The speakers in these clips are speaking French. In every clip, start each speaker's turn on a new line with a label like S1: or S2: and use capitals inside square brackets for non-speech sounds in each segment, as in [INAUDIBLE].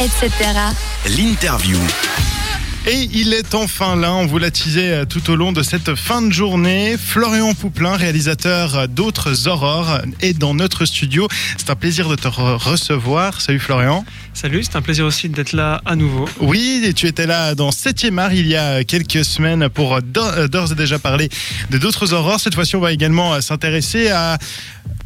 S1: etc.
S2: L'interview.
S3: Et il est enfin là, on vous l'a teasé euh, tout au long de cette fin de journée. Florian Pouplin, réalisateur d'autres aurores, est dans notre studio. C'est un plaisir de te re- recevoir. Salut Florian.
S4: Salut, c'est un plaisir aussi d'être là à nouveau.
S3: Oui, et tu étais là dans 7e art il y a quelques semaines pour d'o- d'ores et déjà parler de d'autres aurores. Cette fois-ci, on va également euh, s'intéresser à,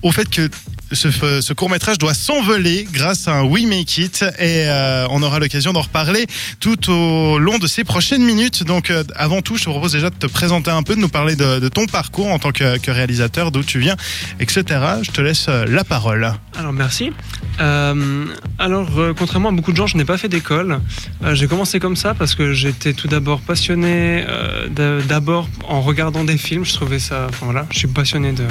S3: au fait que ce, ce court métrage doit s'envoler grâce à un We Make It et euh, on aura l'occasion d'en reparler tout au long de ces prochaines minutes. Donc euh, avant tout, je te propose déjà de te présenter un peu, de nous parler de, ton parcours en tant que, réalisateur, d'où tu viens, etc. Je te laisse euh, la parole.
S4: Alors merci. Alors contrairement à beaucoup de gens, je n'ai pas fait d'école. J'ai commencé comme ça parce que j'étais tout d'abord passionné d'abord en regardant des films. Je trouvais ça, enfin voilà, je suis passionné de,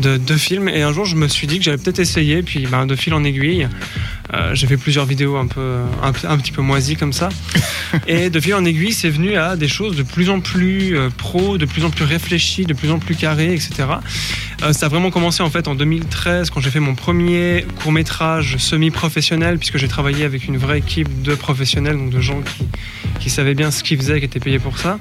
S4: de, de films et un jour je me suis dit que j'allais peut-être essayer. Puis ben, de fil en aiguille, euh, j'ai fait plusieurs vidéos un peu un, un petit peu moisies comme ça. [LAUGHS] et de fil en aiguille, c'est venu à des choses de plus en plus euh, pro, de plus en plus réfléchies, de plus en plus carrées, etc. Euh, ça a vraiment commencé en fait en 2013 quand j'ai fait mon premier court métrage semi-professionnel puisque j'ai travaillé avec une vraie équipe de professionnels, donc de gens qui, qui savaient bien ce qu'ils faisaient, qui étaient payés pour ça.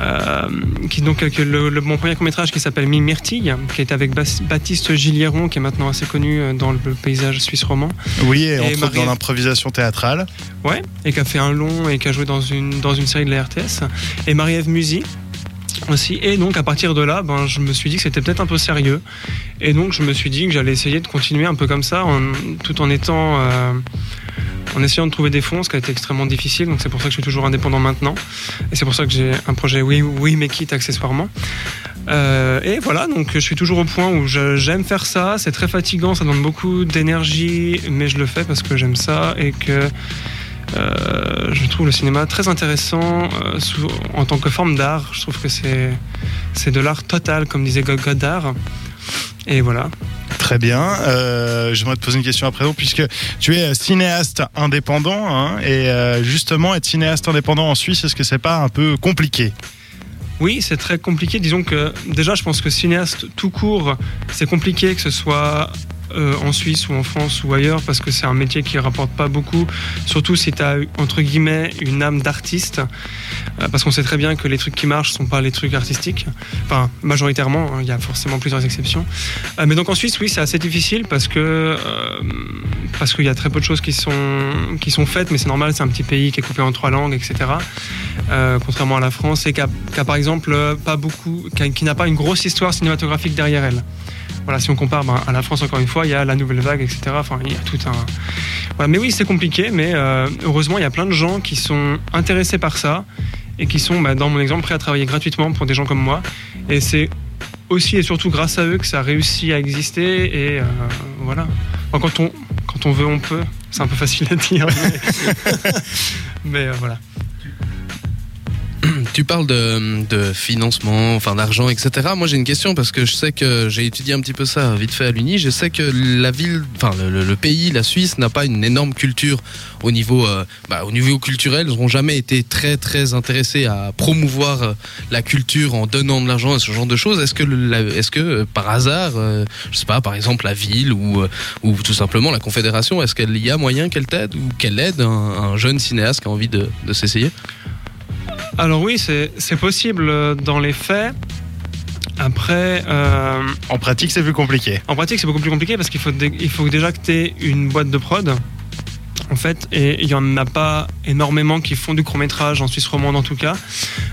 S4: Euh, qui donc le, le- mon premier court métrage qui s'appelle Mille Myrtilles, qui est avec Bas- Baptiste Gilieron, qui est maintenant assez connu euh, dans le paysage suisse roman.
S3: Oui, et,
S4: Et
S3: entre
S4: Marie-
S3: dans l'improvisation théâtrale.
S4: Ouais, et qui a fait un long et qui a joué dans une, dans une série de la RTS. Et Marie-Ève Musy aussi. Et donc à partir de là, ben, je me suis dit que c'était peut-être un peu sérieux. Et donc je me suis dit que j'allais essayer de continuer un peu comme ça, en- tout en étant... euh, en essayant de trouver des fonds, ce qui a été extrêmement difficile, donc c'est pour ça que je suis toujours indépendant maintenant. Et c'est pour ça que j'ai un projet Oui, oui Make It accessoirement. Euh, et voilà, donc je suis toujours au point où j'aime faire ça, c'est très fatigant, ça demande beaucoup d'énergie, mais je le fais parce que j'aime ça et que euh, je trouve le cinéma très intéressant euh, en tant que forme d'art. Je trouve que c'est de l'art total, comme disait Go- Godard. Et voilà.
S3: Très bien. Euh, J'aimerais te poser une question après, puisque tu es cinéaste indépendant, hein, et euh, justement être cinéaste indépendant en Suisse, est-ce que c'est pas un peu compliqué?
S4: Oui, c'est très compliqué. Disons que déjà, je pense que cinéaste tout court, c'est compliqué que ce soit euh, en Suisse ou en France ou ailleurs parce que c'est un métier qui rapporte pas beaucoup, surtout si tu as entre guillemets une âme d'artiste. Euh, parce qu'on sait très bien que les trucs qui marchent sont pas les trucs artistiques. Enfin, majoritairement, hein, il y a forcément plusieurs exceptions. Euh, mais donc en Suisse, oui, c'est assez difficile parce que parce qu'il y a très peu de choses qui sont qui sont faites, mais c'est normal, c'est un petit pays qui est coupé en trois langues, etc. Euh, contrairement à la France, et qui a, qui a, par exemple euh, pas beaucoup, qui, n'a pas une grosse histoire cinématographique derrière elle. Voilà, si on compare ben, à la France encore une fois, il y a la nouvelle vague, etc. Enfin, il y a tout un. Voilà, mais oui, c'est compliqué, mais euh, heureusement, il y a plein de gens qui sont intéressés par ça et qui sont, bah, dans mon exemple, prêts à travailler gratuitement pour des gens comme moi. Et c'est aussi et surtout grâce à eux que ça a réussi à exister. Et euh, voilà. Enfin, quand on quand on veut, on peut. C'est un peu facile à dire, mais, [LAUGHS] mais, euh, voilà.
S5: Tu parles de, de financement, enfin d'argent, etc. Moi j'ai une question parce que je sais que j'ai étudié un petit peu ça vite fait à l'Uni. Je sais que la ville, enfin le, le- pays, la Suisse n'a pas une énorme culture au niveau, euh, bah, au niveau culturel. Ils n'ont jamais été très très intéressés à promouvoir euh, la culture en donnant de l'argent et ce genre de choses. Est-ce que, est-ce que euh, par hasard, je sais pas, par exemple la ville ou, ou tout simplement la confédération, est-ce qu'il y a moyen qu'elle t'aide ou qu'elle aide un, un jeune cinéaste qui a envie de, de s'essayer?
S4: Alors oui, c'est possible euh, dans les faits. Après, euh,
S3: En pratique, c'est plus compliqué.
S4: en pratique, c'est beaucoup plus compliqué parce qu'il faut, il faut déjà que tu aies une boîte de prod. En fait, et il y en a pas énormément qui font du court métrage en Suisse romande en tout cas.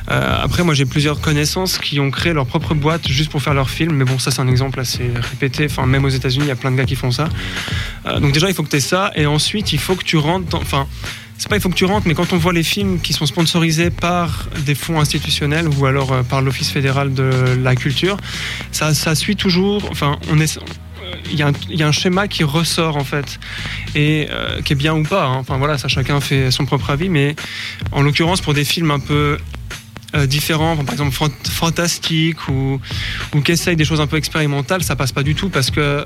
S4: Euh, après, moi j'ai plusieurs connaissances qui ont créé leur propre boîte juste pour faire leurs films, mais bon, ça c'est un exemple assez répété. Enfin, même aux États-Unis, il y a plein de gars qui font ça. Euh, donc déjà, il faut que tu aies ça, et ensuite, il faut que tu rentres. dans- Enfin, c'est pas il faut mais quand on voit les films qui sont sponsorisés par des fonds institutionnels ou alors euh, par l'Office fédéral de la culture, ça, suit toujours. Enfin, on est. Il y, a un, schéma qui ressort en fait et euh, qui est bien ou pas. hein. Enfin voilà, ça chacun fait son propre avis, mais en l'occurrence pour des films un peu euh, différents, par exemple fant- fantastiques ou, qui essayent des choses un peu expérimentales, ça passe pas du tout parce que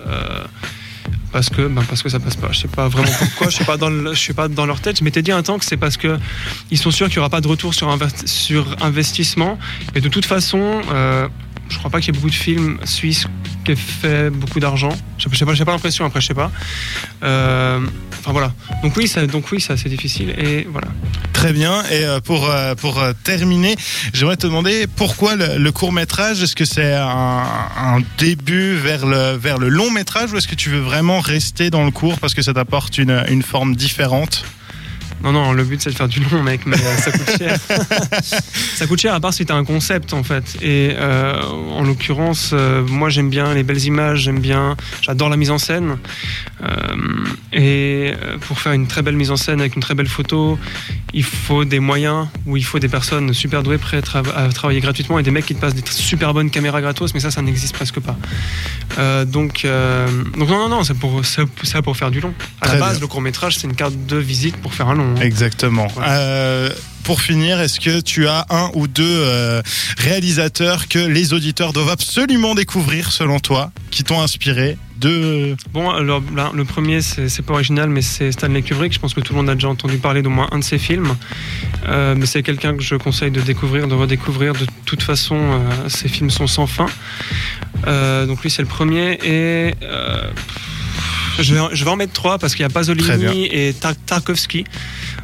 S4: parce que ben parce que ça passe pas. Je sais pas vraiment pourquoi. je sais pas dans le- je suis pas dans leur tête. Je m'étais dit un temps que c'est parce que ils sont sûrs qu'il y aura pas de retour sur investissement. Et de toute façon, euh, je crois pas qu'il y ait beaucoup de films suisses ait fait beaucoup d'argent. Je sais pas, j'ai pas l'impression. Après, je sais pas. Euh, enfin voilà. Donc oui, ça, donc oui, c'est assez difficile et voilà.
S3: Très bien. Et euh, pour euh, pour terminer, j'aimerais te demander pourquoi le, le court métrage? Est-ce que c'est un, un début vers le vers le long métrage ou est-ce que tu veux vraiment rester dans le court parce que ça t'apporte une une forme différente?
S4: Non, non, le but c'est de faire du long, mec, mais euh, ça coûte cher. [LAUGHS] ça coûte cher à part si t'as un concept en fait. Et euh, en l'occurrence, euh, moi j'aime bien les belles images, j'aime bien, j'adore la mise en scène. Euh, et euh, pour faire une très belle mise en scène avec une très belle photo, il faut des moyens ou il faut des personnes super douées prêtes à, travailler gratuitement et des mecs qui te passent des super bonnes caméras gratos, mais ça, ça n'existe presque pas. Euh, donc, euh, donc non, non, non, c'est pour, c'est pour faire du long. À
S3: Très
S4: la base,
S3: bien.
S4: le court métrage, c'est une carte de visite pour faire un long. hein.
S3: Exactement.
S4: Voilà.
S3: Euh, pour finir, est-ce que tu as un ou deux euh, réalisateurs que les auditeurs doivent absolument découvrir selon toi, qui t'ont inspiré? De
S4: Bon, alors là, le premier, c'est pas original, mais c'est Stanley Kubrick. Je pense que tout le monde a déjà entendu parler d'au moins un de ses films. Euh, mais c'est quelqu'un que je conseille de découvrir, de redécouvrir. De toute façon, euh, ses films sont sans fin. Euh, donc lui, c'est le premier. Et euh, je, vais, en- je vais en mettre trois parce qu'il y a. Pasolini et Tar- Tarkovsky.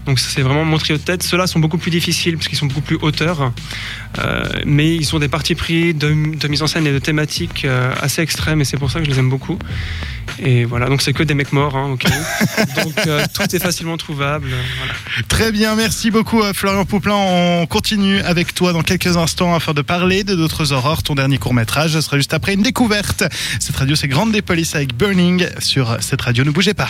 S4: Donc c'est vraiment mon trio de tête. Ceux-là sont beaucoup plus difficiles parce qu'ils sont beaucoup plus hauteurs. Euh, mais ils ont des parties pris de, de mise en scène et de thématiques euh, assez extrêmes et c'est pour ça que je les aime beaucoup. Et voilà, donc c'est que des mecs morts, hein. [LAUGHS] Donc euh, tout est facilement trouvable. euh, voilà.
S3: Très bien, merci beaucoup euh, Florian Pouplin. On continue avec toi dans quelques instants afin de parler de d'autres aurores. Ton dernier court métrage sera juste après une découverte. Cette radio c'est Grande des Polices avec Burning sur cette radio. Ne bougez pas.